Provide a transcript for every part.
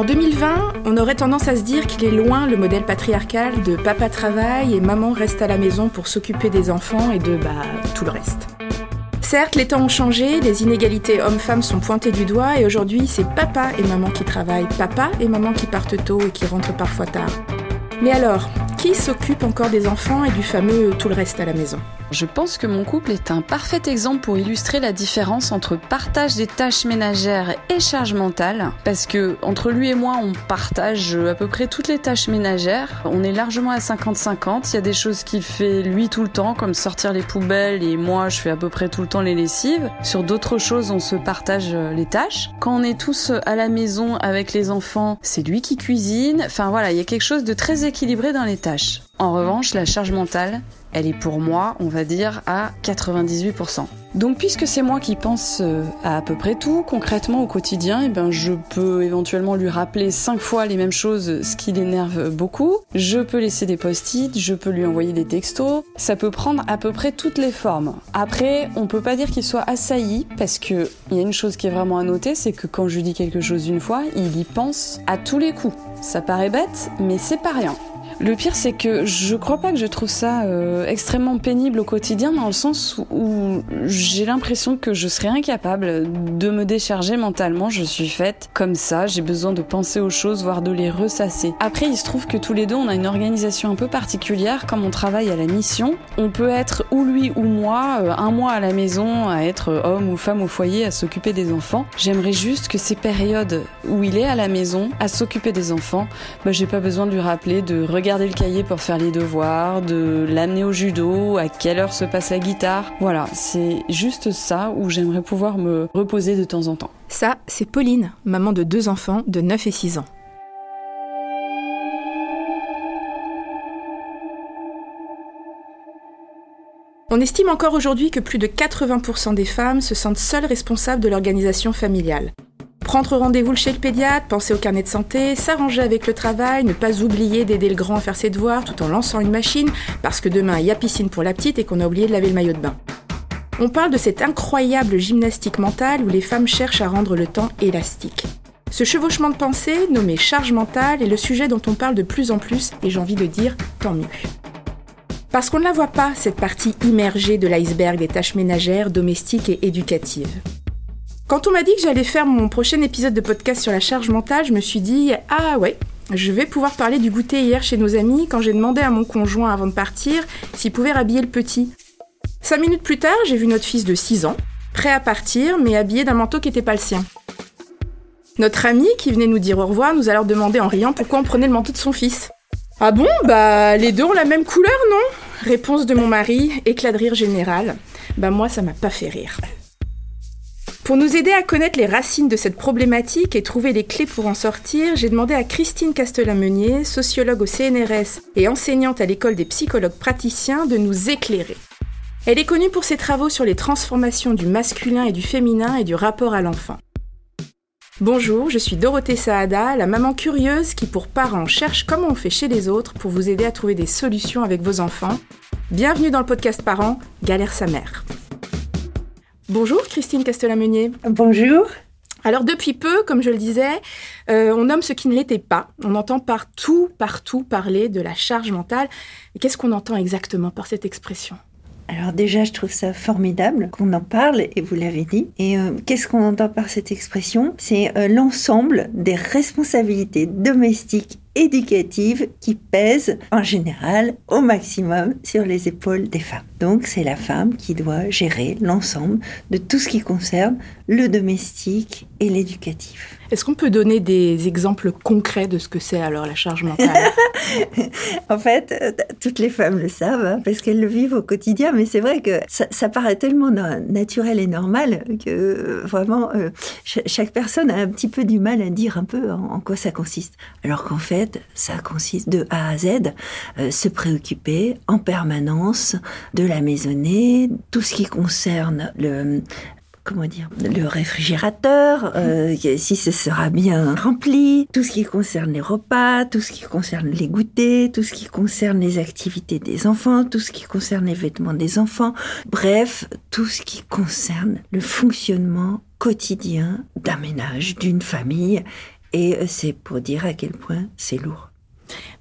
En 2020, on aurait tendance à se dire qu'il est loin le modèle patriarcal de papa travaille et maman reste à la maison pour s'occuper des enfants et de bah, tout le reste. Certes, les temps ont changé, les inégalités hommes-femmes sont pointées du doigt et aujourd'hui c'est papa et maman qui travaillent, papa et maman qui partent tôt et qui rentrent parfois tard. Mais alors, qui s'occupe encore des enfants et du fameux tout le reste à la maison je pense que mon couple est un parfait exemple pour illustrer la différence entre partage des tâches ménagères et charge mentale. Parce que entre lui et moi, on partage à peu près toutes les tâches ménagères. On est largement à 50-50. Il y a des choses qu'il fait lui tout le temps, comme sortir les poubelles, et moi, je fais à peu près tout le temps les lessives. Sur d'autres choses, on se partage les tâches. Quand on est tous à la maison avec les enfants, c'est lui qui cuisine. Enfin voilà, il y a quelque chose de très équilibré dans les tâches. En revanche, la charge mentale, elle est pour moi, on va dire, à 98%. Donc puisque c'est moi qui pense euh, à à peu près tout, concrètement au quotidien, eh ben je peux éventuellement lui rappeler cinq fois les mêmes choses, ce qui l'énerve beaucoup. Je peux laisser des post-it, je peux lui envoyer des textos. Ça peut prendre à peu près toutes les formes. Après, on peut pas dire qu'il soit assailli parce que il y a une chose qui est vraiment à noter, c'est que quand je lui dis quelque chose une fois, il y pense à tous les coups. Ça paraît bête, mais c'est pas rien. Le pire, c'est que je crois pas que je trouve ça euh, extrêmement pénible au quotidien, dans le sens où j'ai l'impression que je serais incapable de me décharger mentalement. Je suis faite comme ça, j'ai besoin de penser aux choses, voire de les ressasser. Après, il se trouve que tous les deux, on a une organisation un peu particulière. Comme on travaille à la mission, on peut être ou lui ou moi, euh, un mois à la maison, à être homme ou femme au foyer, à s'occuper des enfants. J'aimerais juste que ces périodes où il est à la maison, à s'occuper des enfants, bah, j'ai pas besoin de lui rappeler de regarder garder le cahier pour faire les devoirs, de l'amener au judo, à quelle heure se passe la guitare. Voilà, c'est juste ça où j'aimerais pouvoir me reposer de temps en temps. Ça, c'est Pauline, maman de deux enfants de 9 et 6 ans. On estime encore aujourd'hui que plus de 80% des femmes se sentent seules responsables de l'organisation familiale. Prendre rendez-vous chez le pédiatre, penser au carnet de santé, s'arranger avec le travail, ne pas oublier d'aider le grand à faire ses devoirs tout en lançant une machine, parce que demain il y a piscine pour la petite et qu'on a oublié de laver le maillot de bain. On parle de cette incroyable gymnastique mentale où les femmes cherchent à rendre le temps élastique. Ce chevauchement de pensée, nommé charge mentale, est le sujet dont on parle de plus en plus, et j'ai envie de dire tant mieux. Parce qu'on ne la voit pas, cette partie immergée de l'iceberg des tâches ménagères, domestiques et éducatives. Quand on m'a dit que j'allais faire mon prochain épisode de podcast sur la charge mentale, je me suis dit Ah ouais, je vais pouvoir parler du goûter hier chez nos amis quand j'ai demandé à mon conjoint avant de partir s'il pouvait rhabiller le petit. Cinq minutes plus tard, j'ai vu notre fils de 6 ans, prêt à partir, mais habillé d'un manteau qui n'était pas le sien. Notre ami, qui venait nous dire au revoir, nous a alors demandé en riant pourquoi on prenait le manteau de son fils. Ah bon? Bah, les deux ont la même couleur, non? Réponse de mon mari, éclat de rire général. Bah, moi, ça m'a pas fait rire. Pour nous aider à connaître les racines de cette problématique et trouver les clés pour en sortir, j'ai demandé à Christine Castellan-Meunier, sociologue au CNRS et enseignante à l'école des psychologues praticiens, de nous éclairer. Elle est connue pour ses travaux sur les transformations du masculin et du féminin et du rapport à l'enfant. Bonjour, je suis Dorothée Saada, la maman curieuse qui pour parents cherche comment on fait chez les autres pour vous aider à trouver des solutions avec vos enfants. Bienvenue dans le podcast Parents, Galère sa mère. Bonjour Christine Castellamenier. Bonjour. Alors depuis peu, comme je le disais, euh, on nomme ce qui ne l'était pas. On entend partout, partout parler de la charge mentale. Qu'est-ce qu'on entend exactement par cette expression? Alors déjà, je trouve ça formidable qu'on en parle, et vous l'avez dit. Et euh, qu'est-ce qu'on entend par cette expression? C'est euh, l'ensemble des responsabilités domestiques éducatives qui pèsent en général au maximum sur les épaules des femmes. Donc c'est la femme qui doit gérer l'ensemble de tout ce qui concerne le domestique et l'éducatif. Est-ce qu'on peut donner des exemples concrets de ce que c'est alors la charge mentale? En fait, euh, toutes les femmes le savent hein, parce qu'elles le vivent au quotidien, mais c'est vrai que ça, paraît tellement naturel et normal que vraiment euh, chaque personne a un petit peu du mal à dire un peu en, quoi ça consiste. Alors qu'en fait, ça consiste de A à Z, euh, se préoccuper en permanence de la maisonnée, tout ce qui concerne le, comment dire, le réfrigérateur, euh, si ce sera bien rempli, tout ce qui concerne les repas, tout ce qui concerne les goûters, tout ce qui concerne les activités des enfants, tout ce qui concerne les vêtements des enfants, bref, tout ce qui concerne le fonctionnement quotidien d'un ménage, d'une famille Et euh, c'est pour dire à quel point c'est lourd.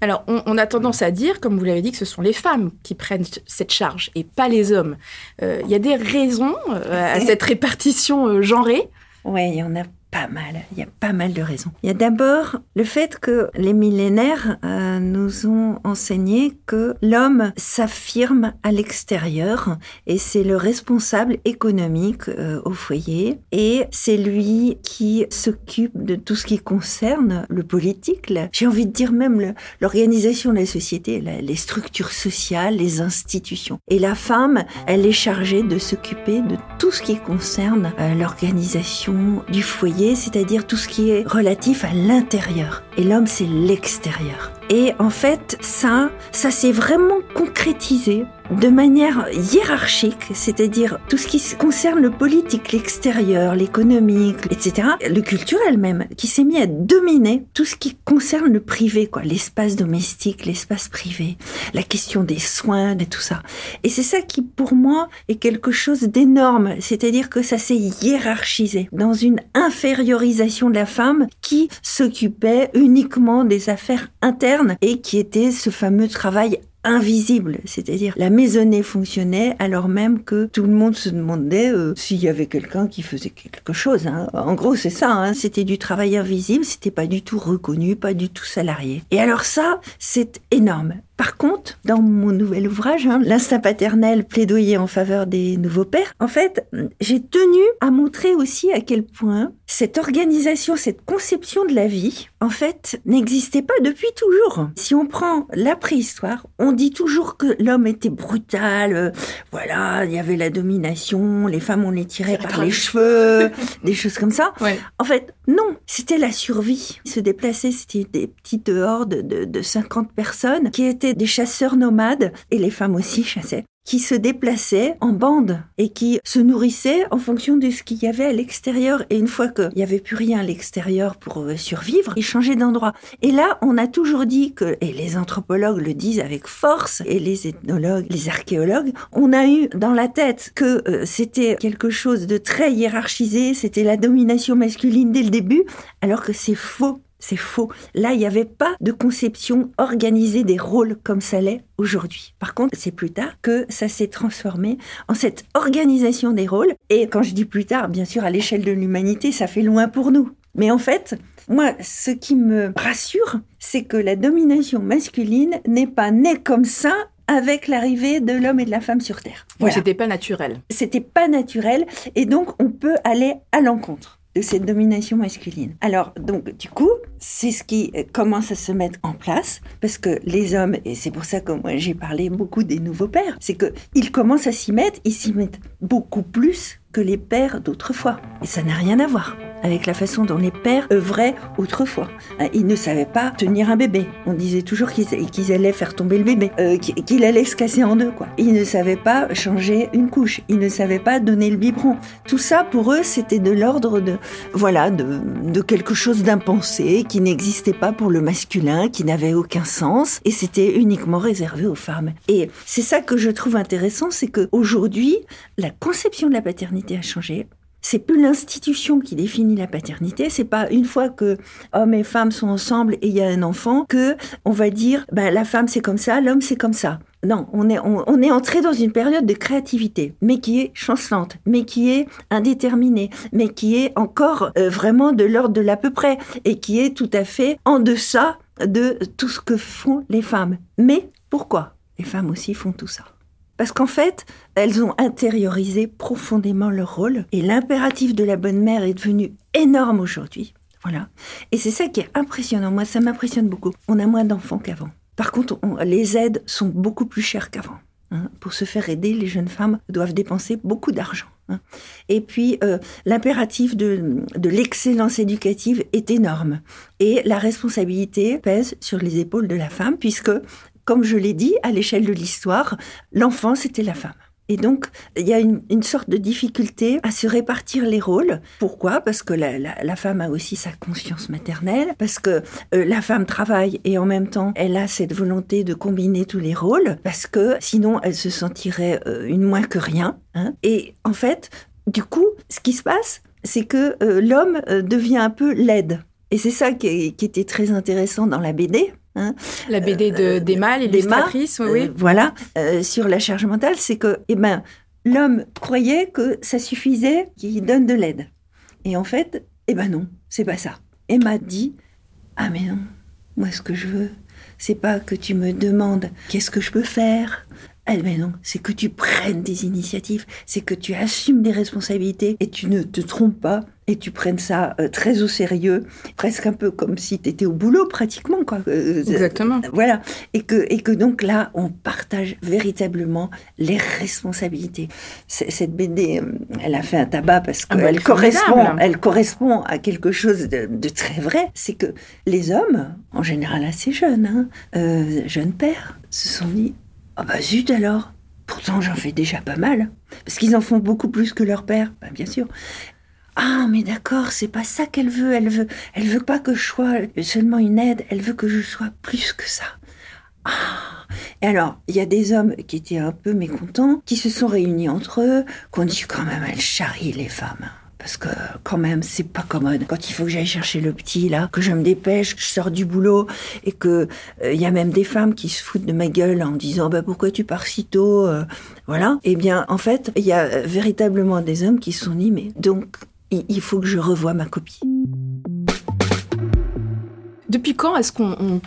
Alors, on, a tendance à dire, comme vous l'avez dit, que ce sont les femmes qui prennent cette charge et pas les hommes. Il y a des raisons à cette répartition genrée? Oui, il y en a pas mal. Il y a pas mal de raisons. Il y a d'abord le fait que les millénaires euh, nous ont enseigné que l'homme s'affirme à l'extérieur et c'est le responsable économique euh, au foyer et c'est lui qui s'occupe de tout ce qui concerne le politique. J'ai envie de dire même l'organisation de la société, les structures sociales, les institutions. Et la femme, elle est chargée de s'occuper de tout ce qui concerne euh, l'organisation du foyer c'est-à-dire tout ce qui est relatif à l'intérieur. Et l'homme, c'est l'extérieur. Et en fait, ça, ça s'est vraiment concrétisé de manière hiérarchique, c'est-à-dire tout ce qui concerne le politique, l'extérieur, l'économique, etc., le culturel même, qui s'est mis à dominer tout ce qui concerne le privé, quoi, l'espace domestique, l'espace privé, la question des soins, de tout ça. Et c'est ça qui, pour moi, est quelque chose d'énorme, c'est-à-dire que ça s'est hiérarchisé dans une infériorisation de la femme qui s'occupait uniquement des affaires internes et qui était ce fameux travail invisible, c'est-à-dire la maisonnée fonctionnait alors même que tout le monde se demandait euh, s'il y avait quelqu'un qui faisait quelque chose. Hein. En gros, c'est ça, hein. c'était du travail invisible, c'était pas du tout reconnu, pas du tout salarié. Et alors ça, c'est énorme. Par contre, dans mon nouvel ouvrage, hein, L'instinct paternel, plaidoyer en faveur des nouveaux pères, en fait, j'ai tenu à montrer aussi à quel point cette organisation, cette conception de la vie, en fait, n'existait pas depuis toujours. Si on prend la préhistoire, on dit toujours que l'homme était brutal, euh, voilà, il y avait la domination, les femmes on les tirait par les cheveux, des choses comme ça. En fait, non, c'était la survie. Se déplacer, c'était des petites hordes de, de 50 personnes qui étaient des chasseurs nomades, et les femmes aussi chassaient, qui se déplaçaient en bande et qui se nourrissaient en fonction de ce qu'il y avait à l'extérieur. Et une fois qu'il n'y avait plus rien à l'extérieur pour euh, survivre, ils changeaient d'endroit. Et là, on a toujours dit que, et les anthropologues le disent avec force, et les ethnologues, les archéologues, on a eu dans la tête que euh, c'était quelque chose de très hiérarchisé, c'était la domination masculine dès le début, alors que c'est faux. C'est faux. Là, il n'y avait pas de conception organisée des rôles comme ça l'est aujourd'hui. Par contre, c'est plus tard que ça s'est transformé en cette organisation des rôles. Et quand je dis plus tard, bien sûr, à l'échelle de l'humanité, ça fait loin pour nous. Mais en fait, moi, ce qui me rassure, c'est que la domination masculine n'est pas née comme ça avec l'arrivée de l'homme et de la femme sur Terre. Voilà. C'était pas naturel. C'était pas naturel, et donc on peut aller à l'encontre de cette domination masculine. Alors, donc, du coup, c'est ce qui commence à se mettre en place, parce que les hommes, et c'est pour ça que moi j'ai parlé beaucoup des nouveaux pères, c'est qu'ils commencent à s'y mettre, ils s'y mettent beaucoup plus que les pères d'autrefois. Et ça n'a rien à voir avec la façon dont les pères œuvraient autrefois. Hein, ils ne savaient pas tenir un bébé. On disait toujours qu'ils allaient faire tomber le bébé, euh, qu'il allait se casser en deux. Quoi. Ils ne savaient pas changer une couche. Ils ne savaient pas donner le biberon. Tout ça, pour eux, c'était de l'ordre de, voilà, de, de quelque chose d'impensé qui n'existait pas pour le masculin, qui n'avait aucun sens, et c'était uniquement réservé aux femmes. Et c'est ça que je trouve intéressant, c'est que aujourd'hui, la conception de la paternité a changé. C'est plus l'institution qui définit la paternité. C'est pas une fois que hommes et femmes sont ensemble et il y a un enfant que on va dire ben, la femme c'est comme ça, l'homme c'est comme ça. Non, on est, on, est entré dans une période de créativité, mais qui est chancelante, mais qui est indéterminée, mais qui est encore euh, vraiment de l'ordre de l'à peu près, et qui est tout à fait en deçà de tout ce que font les femmes. Mais pourquoi les femmes aussi font tout ça? Parce qu'en fait, elles ont intériorisé profondément leur rôle et l'impératif de la bonne mère est devenu énorme aujourd'hui. Voilà. Et c'est ça qui est impressionnant. Moi, ça m'impressionne beaucoup. On a moins d'enfants qu'avant. Par contre, les aides sont beaucoup plus chères qu'avant. Hein. Pour se faire aider, les jeunes femmes doivent dépenser beaucoup d'argent. Hein. Et puis, euh, l'impératif de, de l'excellence éducative est énorme. Et la responsabilité pèse sur les épaules de la femme, puisque comme je l'ai dit, à l'échelle de l'histoire, l'enfant, c'était la femme. Et donc, il y a une, sorte de difficulté à se répartir les rôles. Pourquoi? Parce que la, femme a aussi sa conscience maternelle, parce que euh, la femme travaille et en même temps, elle a cette volonté de combiner tous les rôles, parce que sinon, elle se sentirait euh, une moins que rien. Hein. Et en fait, du coup, ce qui se passe, c'est que euh, l'homme devient un peu laide Et c'est ça qui, était très intéressant dans la BD. Hein. La BD de d'Emma, l'illustratrice, oui. Euh, voilà, euh, sur la charge mentale, c'est que, eh ben, l'homme croyait que ça suffisait qu'il donne de l'aide. Et en fait, eh ben non, c'est pas ça. Emma dit, ah mais non, moi ce que je veux, c'est pas que tu me demandes qu'est-ce que je peux faire, eh ben non, c'est que tu prennes des initiatives, c'est que tu assumes des responsabilités et tu ne te trompes pas et tu prennes ça euh, très au sérieux, presque un peu comme si tu étais au boulot pratiquement. Quoi. Euh, Exactement. Voilà. Et que, et que donc là, on partage véritablement les responsabilités. Cette BD, euh, elle a fait un tabac parce ah, qu'elle correspond, elle correspond à quelque chose de, très vrai. C'est que les hommes, en général assez jeunes, hein, jeunes pères, se sont dit ah bah zut alors Pourtant j'en fais déjà pas mal. Parce qu'ils en font beaucoup plus que leur père, bah, bien sûr. Ah mais d'accord, c'est pas ça qu'elle veut. Elle veut, elle veut pas que je sois seulement une aide. Elle veut que je sois plus que ça. Ah. Et alors, il y a des hommes qui étaient un peu mécontents, qui se sont réunis entre eux, qu'on dit quand même, elle charrie les femmes. Parce que quand même, c'est pas commode. Quand il faut que j'aille chercher le petit, là, que je me dépêche, que je sors du boulot, et que il euh, y a même des femmes qui se foutent de ma gueule en disant bah pourquoi tu pars si tôt, euh, voilà. Eh bien, en fait, il y a euh, véritablement des hommes qui se sont dit mais donc il faut que je revoie ma copie. Depuis quand est-ce qu'on on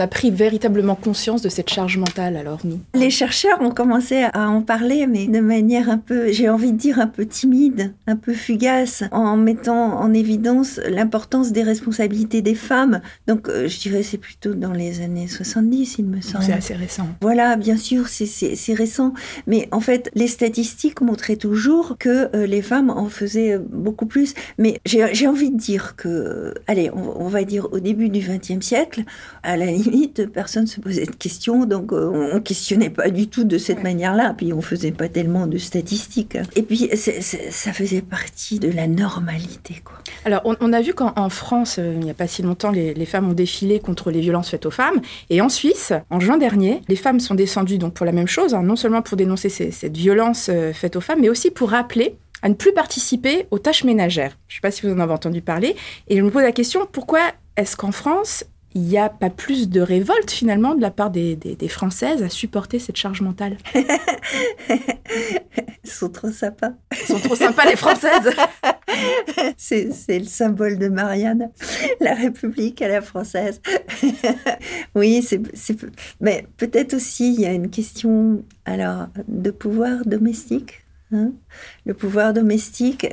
a pris véritablement conscience de cette charge mentale alors nous Les chercheurs ont commencé à en parler, mais de manière un peu, j'ai envie de dire un peu timide, un peu fugace, en mettant en évidence l'importance des responsabilités des femmes. Donc euh, je dirais c'est plutôt dans les années 70, il me semble. C'est assez récent. Voilà, bien sûr, c'est récent, mais en fait les statistiques montraient toujours que euh, les femmes en faisaient beaucoup plus. Mais j'ai envie de dire que, allez, on, on va dire au début du XXe siècle, à la limite, personne se posait de questions, donc euh, on questionnait pas du tout de cette manière-là, puis on faisait pas tellement de statistiques. Et puis ça faisait partie de la normalité, quoi. Alors on, a vu qu'en France, euh, il n'y a pas si longtemps, les, femmes ont défilé contre les violences faites aux femmes, et en Suisse, en juin dernier, les femmes sont descendues donc pour la même chose, hein, non seulement pour dénoncer cette violence euh, faite aux femmes, mais aussi pour rappeler à ne plus participer aux tâches ménagères. Je ne sais pas si vous en avez entendu parler. Et je me pose la question, pourquoi est-ce qu'en France, il n'y a pas plus de révolte finalement de la part des, Françaises à supporter cette charge mentale Ils sont trop sympas. Ils sont trop sympas les Françaises C'est le symbole de Marianne, la République à la française. oui, c'est mais peut-être aussi il y a une question alors de pouvoir domestique Hein, le pouvoir domestique.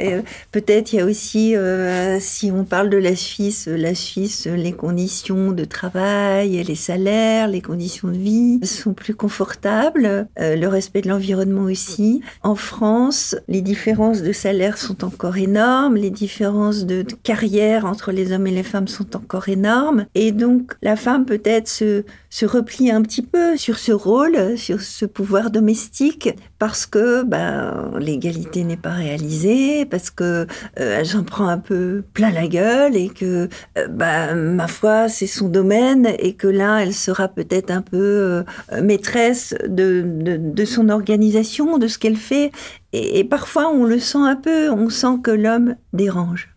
Peut-être il y a aussi, euh, si on parle de la Suisse, la Suisse, les conditions de travail, les salaires, les conditions de vie sont plus confortables, euh, le respect de l'environnement aussi. En France, les différences de salaire sont encore énormes, les différences de, carrière entre les hommes et les femmes sont encore énormes. Et donc la femme peut-être se, se replie un petit peu sur ce rôle, sur ce pouvoir domestique, parce que ben, l'égalité n'est pas réalisée, parce que euh, elle s'en prend un peu plein la gueule et que, euh, bah, ma foi, c'est son domaine et que là, elle sera peut-être un peu euh, maîtresse de, de, son organisation, de ce qu'elle fait. Et, parfois, on le sent un peu, on sent que l'homme dérange.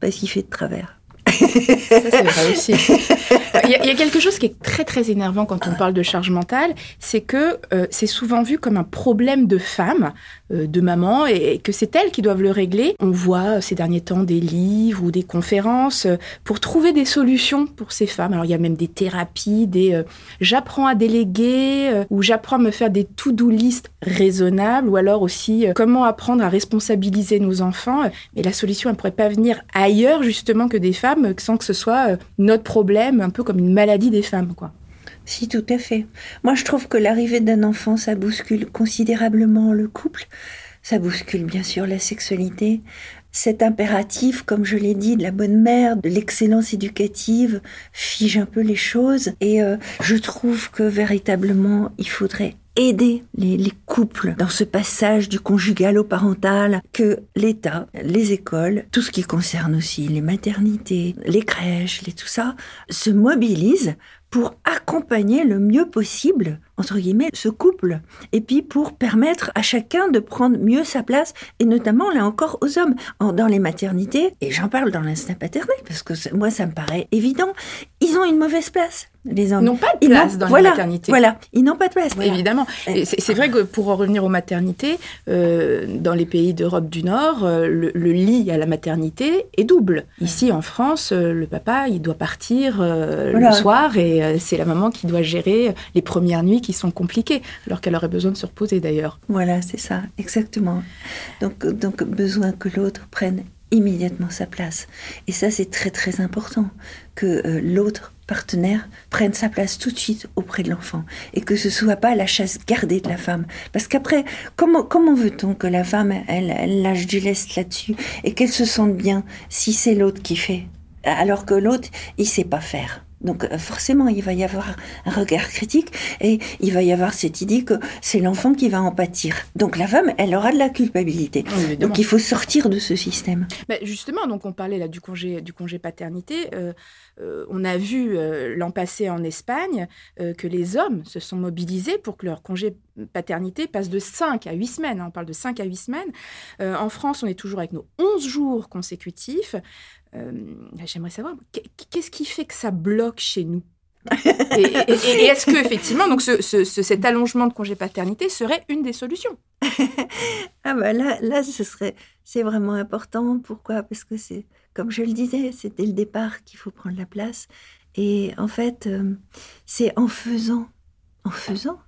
Parce qu'il fait de travers. Ça, c'est vrai aussi. Il y, a, quelque chose qui est très très énervant quand on parle de charge mentale, c'est que euh, c'est souvent vu comme un problème de femme, euh, de maman, et, que c'est elles qui doivent le régler. On voit euh, ces derniers temps des livres ou des conférences pour trouver des solutions pour ces femmes. Alors il y a même des thérapies, des j'apprends à déléguer, ou j'apprends à me faire des to-do list raisonnables, ou alors aussi comment apprendre à responsabiliser nos enfants. Mais la solution, elle pourrait pas venir ailleurs justement que des femmes, sans que ce soit notre problème, un peu comme une maladie des femmes, quoi. Si, tout à fait. Moi, je trouve que l'arrivée d'un enfant, ça bouscule considérablement le couple. Ça bouscule bien sûr la sexualité. Cet impératif, comme je l'ai dit, de la bonne mère, de l'excellence éducative, fige un peu les choses. Et euh, je trouve que véritablement, il faudrait aider les, les, couples dans ce passage du conjugal au parental, que l'État, les écoles, tout ce qui concerne aussi les maternités, les crèches, les tout ça, se mobilisent pour accompagner le mieux possible entre guillemets, ce couple, et puis pour permettre à chacun de prendre mieux sa place, et notamment, là encore, aux hommes. dans les maternités, et j'en parle dans l'instinct paternel, parce que moi, ça me paraît évident, ils ont une mauvaise place les hommes. n'ont pas de place dans voilà, les maternités. Voilà, ils n'ont pas de place. Évidemment. C'est vrai que pour en revenir aux maternités, euh, dans les pays d'Europe du Nord, euh, le, lit à la maternité est double. Ici, en France, euh, le papa, il doit partir le soir et c'est la maman qui doit gérer les premières nuits qui sont compliquées, alors qu'elle aurait besoin de se reposer d'ailleurs. Voilà, c'est ça, exactement. Donc, donc besoin que l'autre prenne immédiatement sa place. Et ça, c'est très très important que l'autre partenaire prenne sa place tout de suite auprès de l'enfant et que ce soit pas la chasse gardée de la femme. Parce qu'après, comment, comment veut-on que la femme, elle, elle lâche du lest là-dessus et qu'elle se sente bien si c'est l'autre qui fait? Alors que l'autre, il sait pas faire. Donc euh, forcément, il va y avoir un regard critique et il va y avoir cette idée que c'est l'enfant qui va en pâtir. Donc la femme, elle aura de la culpabilité. donc il faut sortir de ce système. Mais justement, donc on parlait là du congé, du congé paternité. Euh, euh, on a vu l'an passé en Espagne que les hommes se sont mobilisés pour que leur congé paternité passe de 5 à 8 semaines. Hein. on parle de 5 à 8 semaines. en France, on est toujours avec nos 11 jours consécutifs. Euh, j'aimerais savoir, qu'est-ce qui fait que ça bloque chez nous? Et, est-ce que effectivement, donc cet allongement de congé paternité serait une des solutions? Ah bah là, là, ce serait, c'est vraiment important. Pourquoi? Parce que c'est, comme je le disais, c'est dès le départ qu'il faut prendre la place. Et en fait, euh, c'est en faisant, en faisant,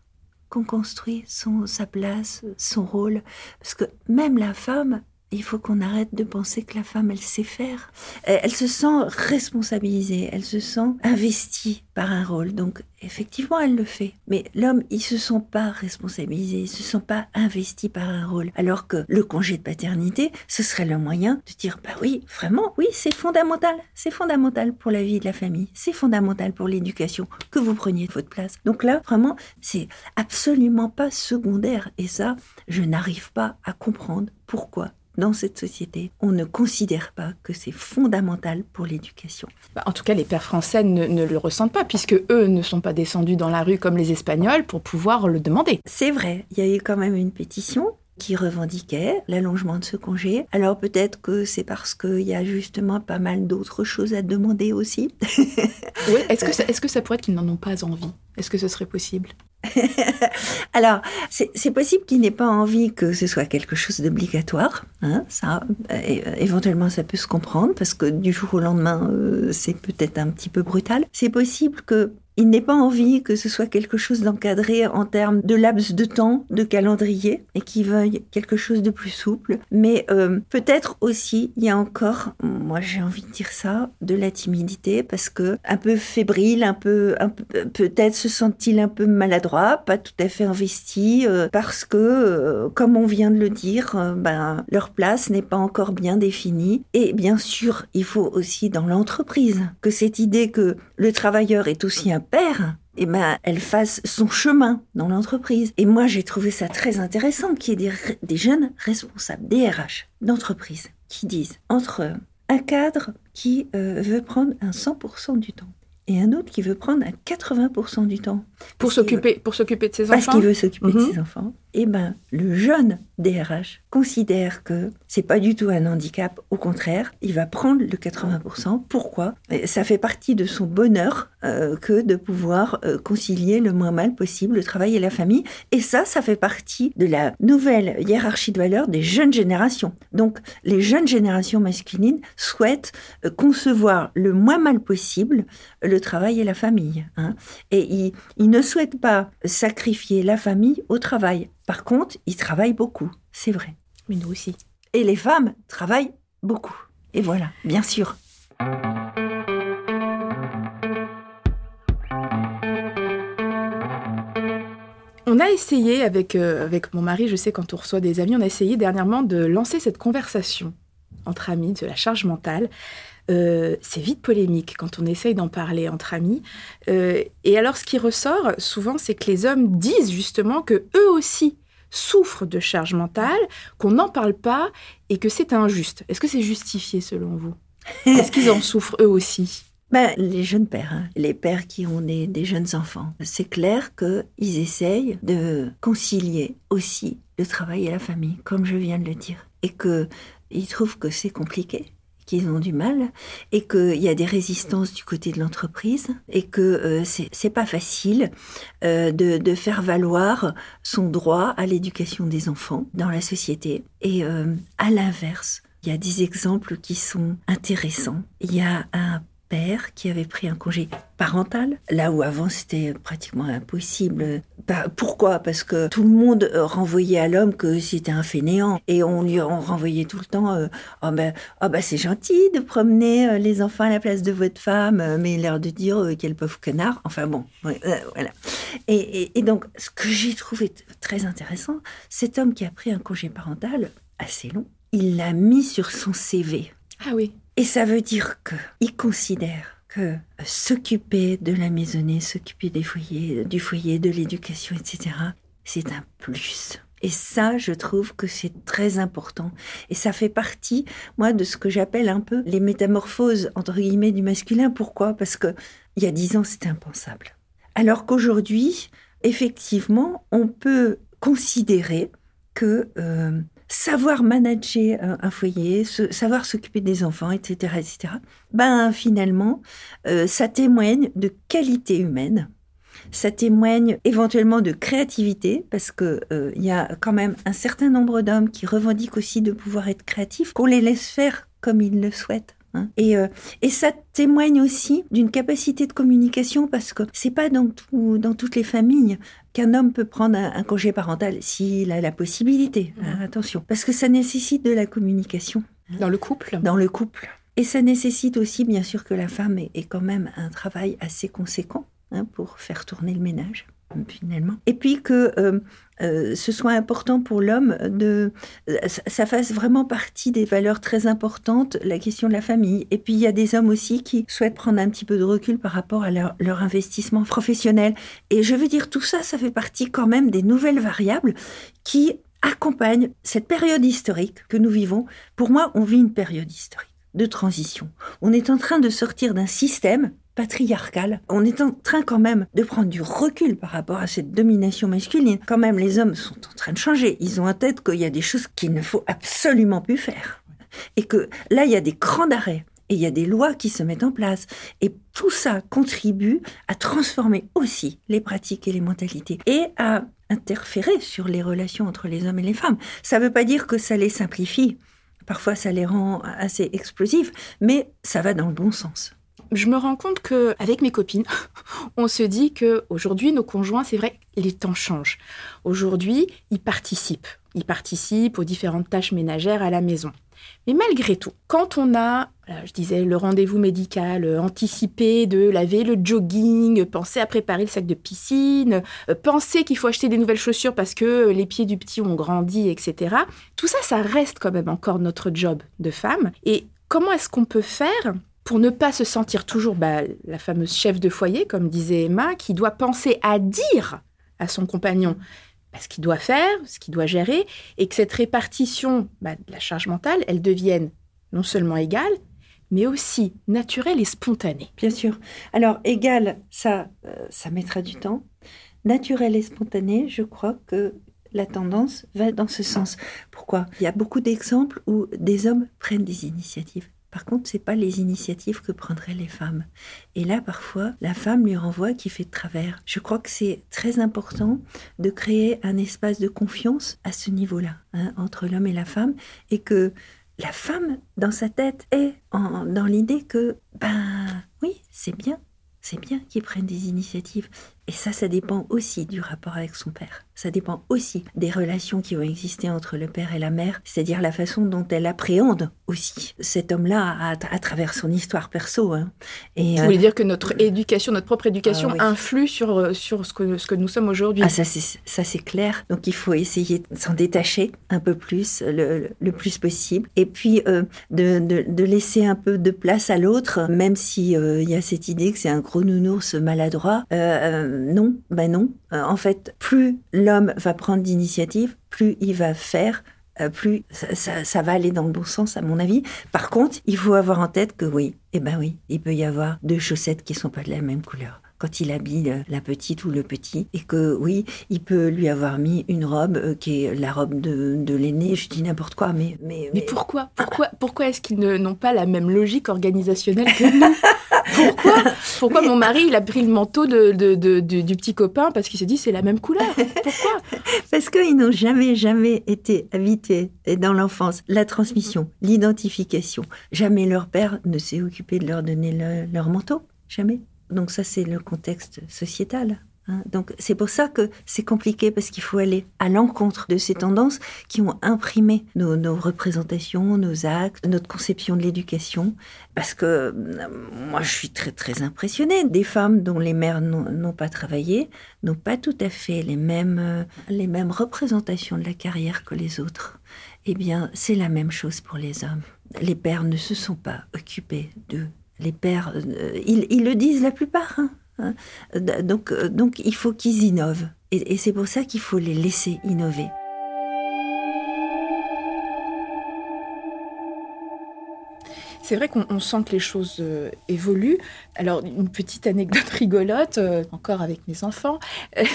qu'on construit son, sa place, son rôle. Parce que même la femme, il faut qu'on arrête de penser que la femme, elle sait faire. Elle se sent responsabilisée, elle se sent investie par un rôle. Donc, effectivement, elle le fait. Mais l'homme, il se sent pas responsabilisé, il se sent pas investi par un rôle. Alors que le congé de paternité, ce serait le moyen de dire, bah oui, vraiment, oui, c'est fondamental. C'est fondamental pour la vie de la famille. C'est fondamental pour l'éducation que vous preniez votre place. Donc là, vraiment, c'est absolument pas secondaire. Et ça, je n'arrive pas à comprendre pourquoi dans cette société, on ne considère pas que c'est fondamental pour l'éducation. Bah, en tout cas, les pères français ne, le ressentent pas, puisque eux ne sont pas descendus dans la rue comme les Espagnols pour pouvoir le demander. C'est vrai, il y a eu quand même une pétition qui revendiquait l'allongement de ce congé. Alors peut-être que c'est parce qu'il y a justement pas mal d'autres choses à demander aussi. est-ce que, ça pourrait être qu'ils n'en ont pas envie? Est-ce que ce serait possible? Alors, c'est possible qu'il n'ait pas envie que ce soit quelque chose d'obligatoire. Hein, ça, euh, éventuellement, ça peut se comprendre parce que du jour au lendemain, euh, c'est peut-être un petit peu brutal. C'est possible que il n'est pas envie que ce soit quelque chose d'encadré en termes de laps de temps, de calendrier, et qu'il veuille quelque chose de plus souple. Mais euh, peut-être aussi, il y a encore, moi j'ai envie de dire ça, de la timidité, parce que un peu fébrile, un peu, peut-être se sent-il un peu maladroit, pas tout à fait investi, euh, parce que, euh, comme on vient de le dire, ben, leur place n'est pas encore bien définie. Et bien sûr, il faut aussi dans l'entreprise que cette idée que le travailleur est aussi un père, eh ben, elle fasse son chemin dans l'entreprise. Et moi, j'ai trouvé ça très intéressant qu'il y ait des, jeunes responsables, des RH d'entreprise, qui disent entre un cadre qui euh, veut prendre un 100% du temps et un autre qui veut prendre un 80% du temps. Pour s'occuper, pour s'occuper de ses enfants. Parce qu'il veut s'occuper de mhm. ses enfants. Eh ben, le jeune DRH considère que c'est pas du tout un handicap. Au contraire, il va prendre le 80%. Pourquoi? Ça fait partie de son bonheur euh, que de pouvoir euh, concilier le moins mal possible le travail et la famille. Et ça, ça fait partie de la nouvelle hiérarchie de valeurs des jeunes générations. Donc, les jeunes générations masculines souhaitent euh, concevoir le moins mal possible le travail et la famille. Hein. Et ils ne souhaitent pas sacrifier la famille au travail. Par contre, ils travaillent beaucoup, c'est vrai. Mais nous aussi. Et les femmes travaillent beaucoup. Et voilà, bien sûr. On a essayé avec, euh, avec mon mari, je sais quand on reçoit des amis, on a essayé dernièrement de lancer cette conversation entre amis de la charge mentale. Euh, c'est vite polémique quand on essaye d'en parler entre amis. Euh, et alors, ce qui ressort souvent, c'est que les hommes disent justement que eux aussi souffrent de charge mentale, qu'on n'en parle pas et que c'est injuste. Est-ce que c'est justifié selon vous? Est-ce qu'ils en souffrent eux aussi? Ben, Les jeunes pères, hein. les pères qui ont des, des jeunes enfants, c'est clair qu'ils essayent de concilier aussi le travail et la famille, comme je viens de le dire. Et qu'ils trouvent que c'est compliqué qu'ils ont du mal et qu'il y a des résistances du côté de l'entreprise et que euh, c'est pas facile euh, de, de, faire valoir son droit à l'éducation des enfants dans la société. Et euh, à l'inverse, il y a des exemples qui sont intéressants. Il y a un qui avait pris un congé parental, là où avant c'était pratiquement impossible. Bah, pourquoi? Parce que tout le monde euh, renvoyait à l'homme que c'était un fainéant et on lui renvoyait tout le temps euh, oh ben, oh ben c'est gentil de promener euh, les enfants à la place de votre femme, mais l'air de dire quel pauvre connard. Enfin bon, voilà. Et donc ce que j'ai trouvé très intéressant, cet homme qui a pris un congé parental assez long, il l'a mis sur son CV. Ah oui. Et ça veut dire que il considère que s'occuper de la maisonnée, s'occuper des foyers, du foyer, de l'éducation, etc., c'est un plus. Et ça, je trouve que c'est très important. Et ça fait partie, moi, de ce que j'appelle un peu les métamorphoses, entre guillemets, du masculin. Pourquoi? Parce que il y a dix ans, c'était impensable. Alors qu'aujourd'hui, effectivement, on peut considérer que euh, savoir manager un, foyer, savoir s'occuper des enfants, etc., etc. Ben finalement, euh, ça témoigne de qualité humaine. Ça témoigne éventuellement de créativité parce que euh, il y a quand même un certain nombre d'hommes qui revendiquent aussi de pouvoir être créatifs, qu'on les laisse faire comme ils le souhaitent. Hein. Et, euh, et, ça témoigne aussi d'une capacité de communication parce que c'est pas dans, tout, dans toutes les familles qu'un homme peut prendre un, congé parental s'il a la possibilité. Hein, attention, parce que ça nécessite de la communication. Dans le couple Dans le couple. Et ça nécessite aussi, bien sûr, que la femme ait, quand même un travail assez conséquent hein, pour faire tourner le ménage finalement. Et puis que euh, euh, ce soit important pour l'homme de euh, ça fasse vraiment partie des valeurs très importantes, la question de la famille. Et puis il y a des hommes aussi qui souhaitent prendre un petit peu de recul par rapport à leur, leur investissement professionnel. Et je veux dire, tout ça, ça fait partie quand même des nouvelles variables qui accompagnent cette période historique que nous vivons. Pour moi, on vit une période historique de transition. On est en train de sortir d'un système patriarcal. On est en train quand même de prendre du recul par rapport à cette domination masculine. Quand même, les hommes sont en train de changer. Ils ont en tête qu'il y a des choses qu'il ne faut absolument plus faire. Et que là, il y a des crans d'arrêt. Et il y a des lois qui se mettent en place. Et tout ça contribue à transformer aussi les pratiques et les mentalités. Et à interférer sur les relations entre les hommes et les femmes. Ça ne veut pas dire que ça les simplifie. Parfois, ça les rend assez explosifs, mais ça va dans le bon sens je me rends compte que avec mes copines, on se dit que aujourd'hui nos conjoints, c'est vrai, les temps changent. Aujourd'hui, ils participent, ils participent aux différentes tâches ménagères à la maison. Mais malgré tout, quand on a, je disais, le rendez-vous médical, euh, anticipé de laver le jogging, penser à préparer le sac de piscine, euh, penser qu'il faut acheter des nouvelles chaussures parce que les pieds du petit ont grandi, etc. Tout ça, ça reste quand même encore notre job de femme. Et comment est-ce qu'on peut faire pour ne pas se sentir toujours bah, la fameuse chef de foyer, comme disait Emma, qui doit penser à dire à son compagnon bah, ce qu'il doit faire, ce qu'il doit gérer, et que cette répartition bah, de la charge mentale, elle devienne non seulement égale, mais aussi naturelle et spontanée. Bien sûr. Alors, égale, ça, euh, ça mettra du temps. Naturel et spontané, je crois que la tendance va dans ce sens. Pourquoi? Il y a beaucoup d'exemples où des hommes prennent des initiatives. Par contre, c'est pas les initiatives que prendraient les femmes. Et là, parfois, la femme lui renvoie qui fait de travers. Je crois que c'est très important de créer un espace de confiance à ce niveau-là, hein, entre l'homme et la femme, et que la femme, dans sa tête, est dans l'idée que, ben oui, c'est bien, c'est bien qu'ils prennent des initiatives. Et ça, ça dépend aussi du rapport avec son père. Ça dépend aussi des relations qui vont exister entre le père et la mère, c'est-à-dire la façon dont elle appréhende aussi cet homme-là à, travers son histoire perso. Hein. Et, Vous voulez euh, dire que notre éducation, notre propre éducation, ah influe sur, euh, sur ce, que, ce que nous sommes aujourd'hui Ah, ça c'est clair. Donc il faut essayer de s'en détacher un peu plus, le, le plus possible. Et puis euh, de, de, de, laisser un peu de place à l'autre, même s'il il y a cette idée que c'est un gros nounours maladroit. Euh, non, ben non. Euh, en fait, plus l'homme va prendre d'initiative, plus il va faire euh, plus ça, va aller dans le bon sens, à mon avis. Par contre, il faut avoir en tête que oui, eh ben oui, il peut y avoir deux chaussettes qui sont pas de la même couleur quand il habille euh, la petite ou le petit. Et que oui, il peut lui avoir mis une robe euh, qui est la robe de, de l'aîné, je dis n'importe quoi, mais... Mais, mais... pourquoi? Pourquoi, pourquoi est-ce qu'ils n'ont pas la même logique organisationnelle que nous? Pourquoi Pourquoi mon mari, il a pris le manteau de, de, du petit copain parce qu'il s'est dit c'est la même couleur Pourquoi Parce qu'ils n'ont jamais, jamais été habités dans l'enfance. La transmission, l'identification. Jamais leur père ne s'est occupé de leur donner leur manteau. Jamais. Donc ça, c'est le contexte sociétal. Hein. Donc c'est pour ça que c'est compliqué parce qu'il faut aller à l'encontre de ces tendances qui ont imprimé nos, représentations, nos actes, notre conception de l'éducation. Parce que euh, moi je suis très très impressionnée des femmes dont les mères n'ont pas travaillé, n'ont pas tout à fait les mêmes, euh, les mêmes représentations de la carrière que les autres. Eh bien c'est la même chose pour les hommes. Les pères ne se sont pas occupés d'eux les pères, euh, ils, le disent la plupart. Hein, hein. donc, euh, donc il faut qu'ils innovent. et c'est pour ça qu'il faut les laisser innover. C'est vrai qu'on sent que les choses euh, évoluent. Alors, une petite anecdote rigolote, euh, encore avec mes enfants.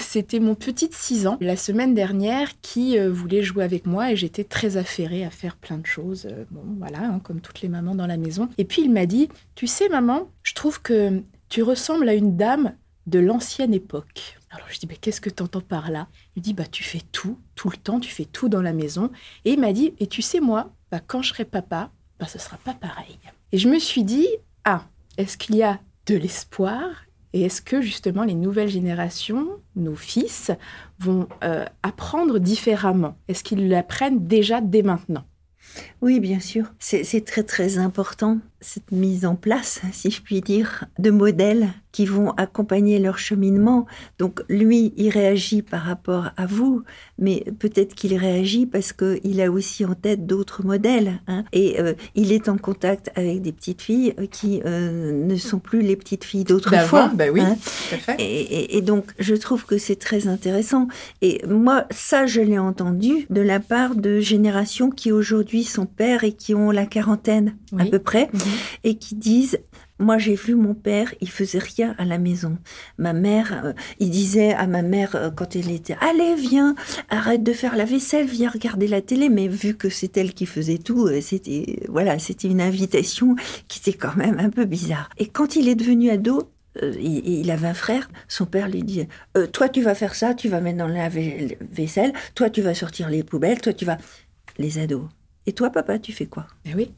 C'était mon petit de 6 ans, la semaine dernière, qui voulait jouer avec moi et j'étais très affairée à faire plein de choses. bon, voilà, hein, comme toutes les mamans dans la maison. Et puis, il m'a dit Tu sais, maman, je trouve que tu ressembles à une dame de l'ancienne époque. Alors je dis, mais qu'est-ce que tu entends par là? Il dit, bah tu fais tout, tout le temps, tu fais tout dans la maison. Et il m'a dit, et tu sais moi, bah, quand je serai papa, ben, ce sera pas pareil. Et je me suis dit, ah, est-ce qu'il y a de l'espoir? Et est-ce que justement les nouvelles générations, nos fils, vont euh, apprendre différemment? Est-ce qu'ils l'apprennent déjà dès maintenant? Oui, bien sûr. C'est très très important, cette mise en place, si je puis dire, de modèles qui vont accompagner leur cheminement. Donc lui, il réagit par rapport à vous, mais peut-être qu'il réagit parce qu'il a aussi en tête d'autres modèles. Hein. Et euh, il est en contact avec des petites filles euh, qui euh, ne sont plus les petites filles d'autrefois. Ben oui, hein. Et, et, donc, je trouve que c'est très intéressant. Et moi, ça, je l'ai entendu de la part de générations qui aujourd'hui sont pères et qui ont la quarantaine à peu près, mhm. Et qui disent moi, j'ai vu mon père, il faisait rien à la maison. Ma mère, euh, il disait à ma mère euh, quand elle était Allez, viens, arrête de faire la vaisselle, viens regarder la télé. Mais vu que c'est elle qui faisait tout, euh, c'était voilà, c'était une invitation qui était quand même un peu bizarre. Et quand il est devenu ado, il, avait un frère, son père lui dit Toi, tu vas faire ça, tu vas mettre dans la vaisselle, toi, tu vas sortir les poubelles, toi, tu vas. Les ados. Et toi, papa, tu fais quoi? Eh oui.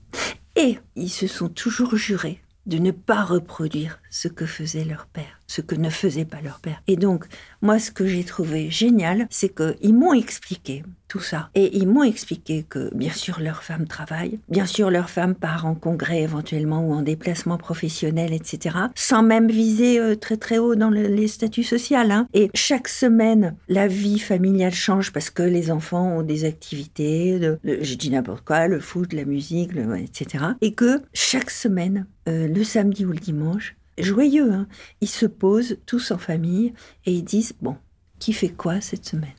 Et ils se sont toujours jurés de ne pas reproduire ce que faisait leur père, ce que ne faisait pas leur père. Et donc, moi, ce que j'ai trouvé génial, c'est qu'ils m'ont expliqué tout ça. Et ils m'ont expliqué que, bien sûr, leur femme travaille, bien sûr, leur femme part en congrès éventuellement ou en déplacement professionnel, etc., sans même viser euh, très très haut dans les statuts sociaux. Hein. Et chaque semaine, la vie familiale change parce que les enfants ont des activités, de, dis n'importe quoi, le foot, la musique, etc. Et que chaque semaine, euh, le samedi ou le dimanche, joyeux, hein, ils se posent tous en famille et ils disent, bon, qui fait quoi cette semaine?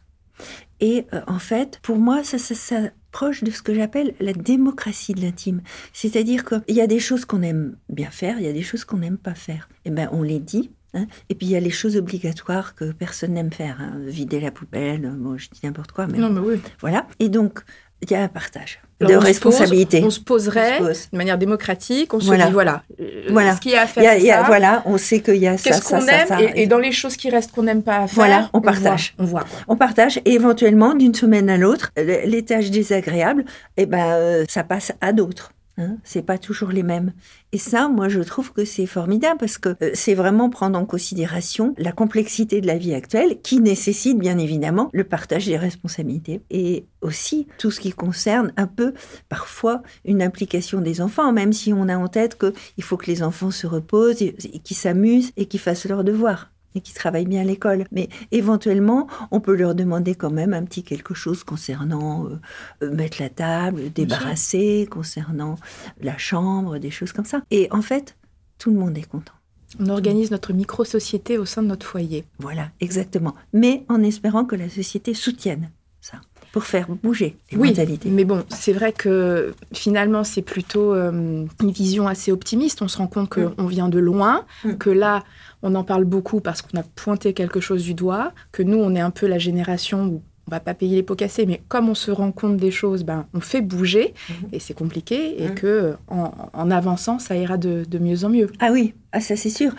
Et euh, en fait, pour moi, ça, ça, s'approche de ce que j'appelle la démocratie de l'intime. C'est-à-dire qu'il y a des choses qu'on aime bien faire, il y a des choses qu'on n'aime pas faire. Et eh ben, on les dit. Hein. et puis il y a les choses obligatoires que personne n'aime faire. Hein. Vider la poubelle, bon, je dis n'importe quoi, mais, non, mais oui. voilà. Et donc, il y a un partage de responsabilité. on se poserait de manière démocratique, on se dit voilà, euh, voilà. ce qu'il y a à faire. ça. Voilà, on sait qu'il y a ça, Qu'est-ce qu'on aime et, dans les choses qui restent qu'on n'aime pas à faire, voilà, on, partage. on voit. On partage et éventuellement d'une semaine à l'autre, les tâches désagréables, eh ben euh, ça passe à d'autres. Hein, c'est pas toujours les mêmes. Et ça, moi, je trouve que c'est formidable parce que euh, c'est vraiment prendre en considération la complexité de la vie actuelle qui nécessite bien évidemment le partage des responsabilités et aussi tout ce qui concerne un peu parfois une implication des enfants, même si on a en tête qu'il faut que les enfants se reposent, qu'ils s'amusent et qu'ils fassent leurs devoirs et qui travaillent bien à l'école. Mais éventuellement, on peut leur demander quand même un petit quelque chose concernant euh, euh, mettre la table, débarrasser, concernant la chambre, des choses comme ça. Et en fait, tout le monde est content. On organise notre micro-société au sein de notre foyer. Voilà, exactement. Mais en espérant que la société soutienne ça. pour faire bouger les oui, mentalités. Mais bon, c'est vrai que finalement, c'est plutôt euh, une vision assez optimiste. On se rend compte qu'on vient de loin, Mm. que là, on en parle beaucoup parce qu'on a pointé quelque chose du doigt, que nous, on est un peu la génération où on va pas payer les pots cassés, mais comme on se rend compte des choses, ben, on fait bouger, et c'est compliqué, et Mm. que en, en avançant, ça ira de, de mieux en mieux. Ah oui, ah ça c'est sûr.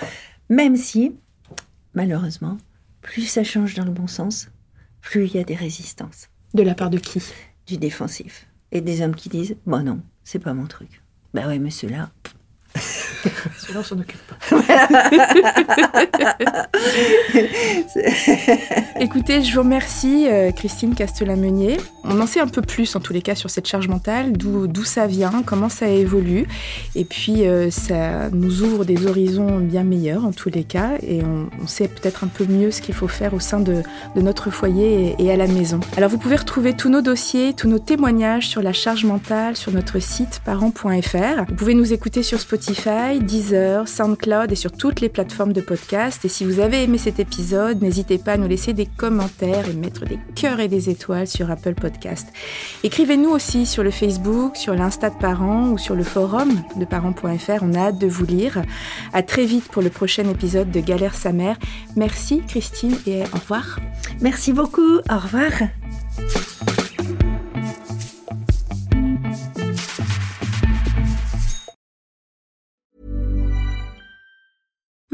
Même si, malheureusement, plus ça change dans le bon sens, plus il y a des résistances, De la part de qui? Du défensif. Et des hommes qui disent, bon non, c'est pas mon truc. Bah ouais, mais ceux-là, Cela, on s'en occupe pas. Écoutez, je vous remercie, euh, Christine Castellamenier. On en sait un peu plus, en tous les cas, sur cette charge mentale, d'où ça vient, comment ça évolue. Et puis, euh, ça nous ouvre des horizons bien meilleurs, en tous les cas. Et on, on sait peut-être un peu mieux ce qu'il faut faire au sein de, de notre foyer et, et à la maison. Alors, vous pouvez retrouver tous nos dossiers, tous nos témoignages sur la charge mentale sur notre site parents.fr. Vous pouvez nous écouter sur Spotify, Deezer, SoundCloud et sur toutes les plateformes de podcast. Et si vous avez aimé cet épisode, n'hésitez pas à nous laisser des commentaires et mettre des cœurs et des étoiles sur Apple Podcast. Écrivez-nous aussi sur le Facebook, sur l'Insta de parents ou sur le forum de parents.fr. On a hâte de vous lire. À très vite pour le prochain épisode de Galère sa mère. Merci Christine et au revoir. merci beaucoup, au revoir.